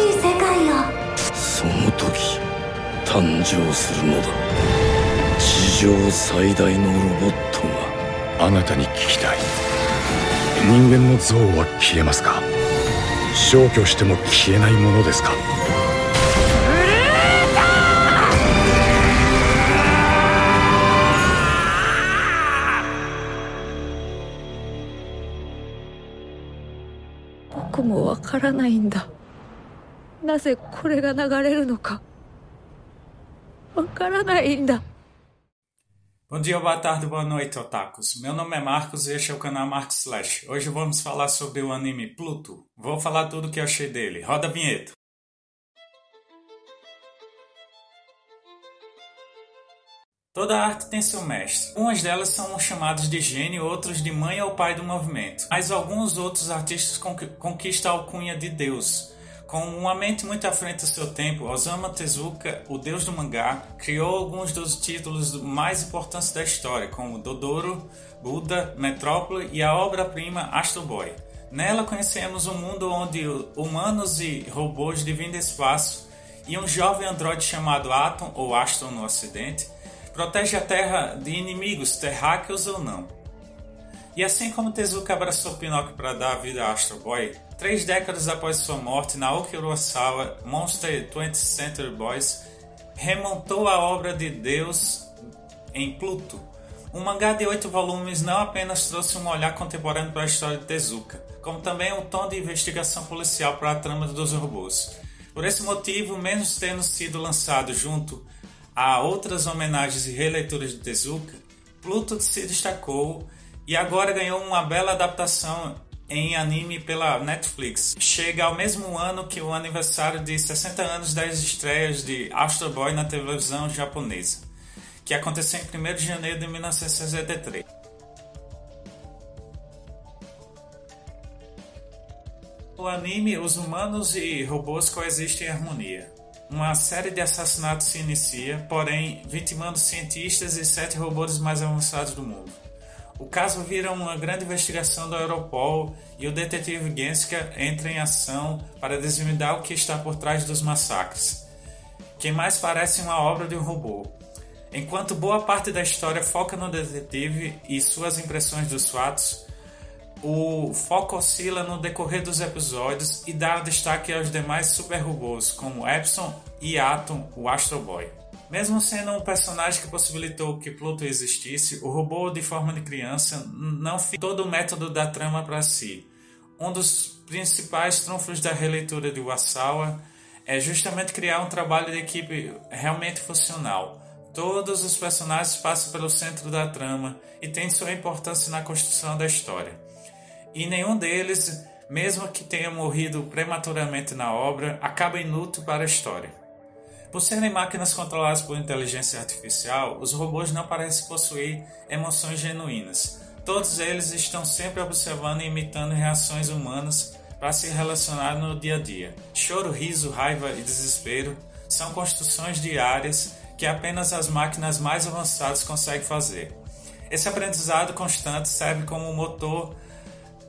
しい世界を。その時誕生するのだ。地上最大のロボットがあなたに聞きたい。人間の像は消えますか？消去しても消えないものですか？僕もわからないんだなぜこれが流れるのかわからないんだ Bom dia, boa tarde, boa noite, otakus. Meu nome é Marcos e este é o canal Marcos Slash. Hoje vamos falar sobre o anime Pluto. Vou falar tudo o que eu achei dele. Roda a vinheta. Toda arte tem seu mestre. Umas delas são chamadas de gênio, outros de mãe ou pai do movimento. Mas alguns outros artistas conquistam a alcunha de Deus. com uma mente muito à frente do seu tempo, Osamu Tezuka, o deus do mangá, criou alguns dos títulos mais importantes da história, como Dodoro, Buda, Metrópole e a obra-prima Astro Boy. Nela conhecemos um mundo onde humanos e robôs dividem espaço e um jovem androide chamado Atom, ou Aston no ocidente, protege a Terra de inimigos, terráqueos ou não. E assim como Tezuka abraçou Pinóquio para dar vida a Astro Boy, três décadas após sua morte, Naoki Urasawa, Monster 20th Century Boys, remontou a obra de Deus em Pluto. Um mangá de oito volumes não apenas trouxe um olhar contemporâneo para a história de Tezuka, como também um tom de investigação policial para a trama dos robôs. Por esse motivo, mesmo tendo sido lançado junto a outras homenagens e releituras de Tezuka, Pluto se destacou e agora ganhou uma bela adaptação em anime pela Netflix. Chega ao mesmo ano que o aniversário de 60 anos das estreias de Astro Boy na televisão japonesa, que aconteceu em 1 de janeiro de 1963. No anime, os humanos e robôs coexistem em harmonia. Uma série de assassinatos se inicia, porém vitimando cientistas e sete robôs mais avançados do mundo. O caso vira uma grande investigação da Europol e o detetive Genska entra em ação para desvendar o que está por trás dos massacres, que mais parece uma obra de um robô. Enquanto boa parte da história foca no detetive e suas impressões dos fatos, o foco oscila no decorrer dos episódios e dá destaque aos demais super robôs, como Epson e Atom, o Astro Boy. Mesmo sendo um personagem que possibilitou que Pluto existisse, o robô de forma de criança não fez todo o método da trama para si. Um dos principais trunfos da releitura de Wasawa é justamente criar um trabalho de equipe realmente funcional. Todos os personagens passam pelo centro da trama e têm sua importância na construção da história. E nenhum deles, mesmo que tenha morrido prematuramente na obra, acaba inútil para a história. Por serem máquinas controladas por inteligência artificial, os robôs não parecem possuir emoções genuínas. Todos eles estão sempre observando e imitando reações humanas para se relacionar no dia a dia. Choro, riso, raiva e desespero são construções diárias que apenas as máquinas mais avançadas conseguem fazer. Esse aprendizado constante serve como motor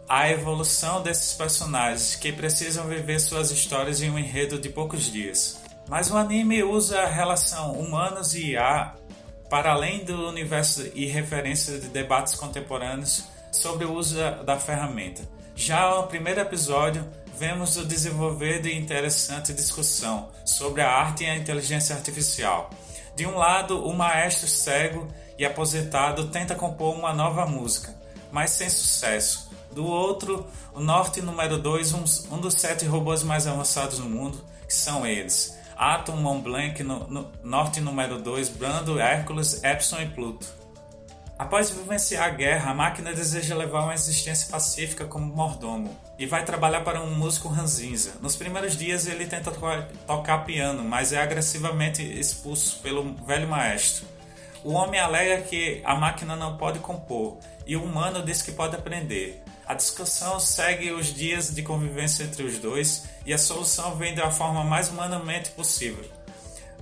à evolução desses personagens que precisam viver suas histórias em um enredo de poucos dias. Mas o anime usa a relação humanos e IA para além do universo e referência de debates contemporâneos sobre o uso da, ferramenta. Já no primeiro episódio, vemos o desenvolver de interessante discussão sobre a arte e a inteligência artificial. De um lado, o maestro cego e aposentado tenta compor uma nova música, mas sem sucesso. Do outro, o Norte número 2, um, um dos sete robôs mais avançados do mundo, que são eles. Atom, Mont Blanc, no, no, Norte número 2, Brando, Hércules, Epson e Pluto. Após vivenciar a guerra, a máquina deseja levar uma existência pacífica como mordomo e vai trabalhar para um músico ranzinza. Nos primeiros dias ele tenta to tocar piano, mas é agressivamente expulso pelo velho maestro. O homem alega que a máquina não pode compor e o humano diz que pode aprender. A discussão segue os dias de convivência entre os dois e a solução vem da forma mais humanamente possível.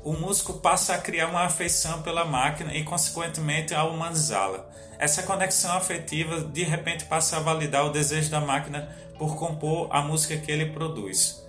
O músico passa a criar uma afeição pela máquina e, consequentemente, a humanizá-la. Essa conexão afetiva de repente passa a validar o desejo da máquina por compor a música que ele produz.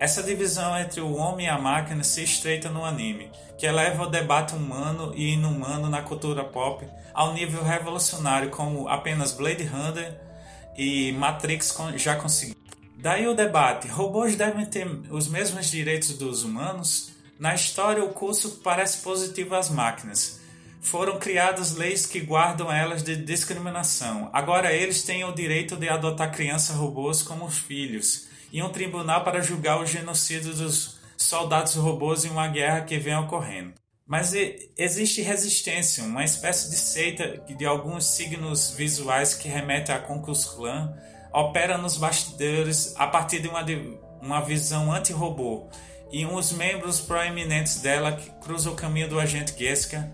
Essa divisão entre o homem e a máquina se estreita no anime, que eleva o debate humano e inumano na cultura pop ao nível revolucionário como apenas Blade Runner e Matrix já conseguiram. Daí o debate: robôs devem ter os mesmos direitos dos humanos? Na história, o curso parece positivo às máquinas. Foram criadas leis que guardam elas de discriminação. Agora eles têm o direito de adotar crianças robôs como filhos e um tribunal para julgar o genocídio dos soldados robôs em uma guerra que vem ocorrendo. Mas existe resistência, uma espécie de seita de alguns signos visuais que remete a Klux Klan, opera nos bastidores a partir de uma, de uma visão anti-robô, e uns membros proeminentes dela que cruzam o caminho do agente Geska,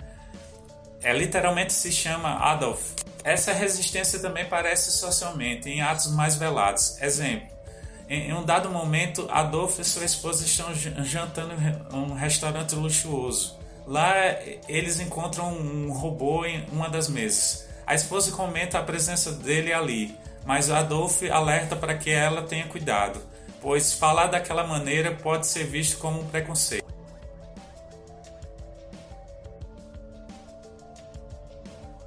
é, literalmente se chama Adolf. Essa resistência também parece socialmente, em atos mais velados. Exemplo, em um dado momento, Adolfo e sua esposa estão jantando em um restaurante luxuoso. Lá, eles encontram um robô em uma das mesas. A esposa comenta a presença dele ali, mas Adolfo alerta para que ela tenha cuidado, pois falar daquela maneira pode ser visto como um preconceito.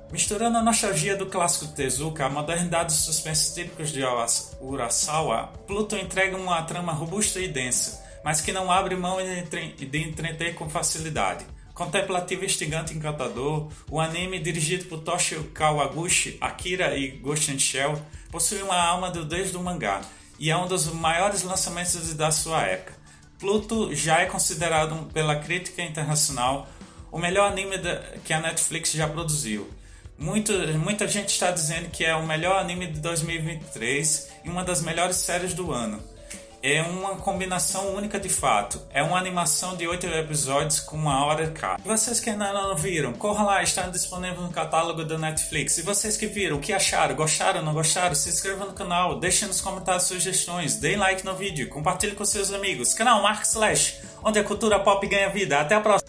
Misturando a nostalgia do clássico Tezuka, a modernidade dos suspensos típicos de Urasawa, Pluto entrega uma trama robusta e densa, mas que não abre mão de entreter com facilidade. Contemplativo, instigante encantador, o anime dirigido por Toshio Kawaguchi, Akira e Ghost Shell possui uma alma do deus do mangá e é um dos maiores lançamentos da sua época. Pluto já é considerado pela crítica internacional o melhor anime que a Netflix já produziu muito, muita gente está dizendo que é o melhor anime de 2023 e uma das melhores séries do ano. É uma combinação única de fato. É uma animação de oito episódios com uma hora cada. Vocês que ainda não viram, corram lá, está disponível no catálogo da Netflix. E vocês que viram, o que acharam? Gostaram, não gostaram? Se inscrevam no canal, deixem nos comentários sugestões, deem like no vídeo, compartilhe com seus amigos. Canal Mark Slash, onde a cultura pop ganha vida. Até a próxima!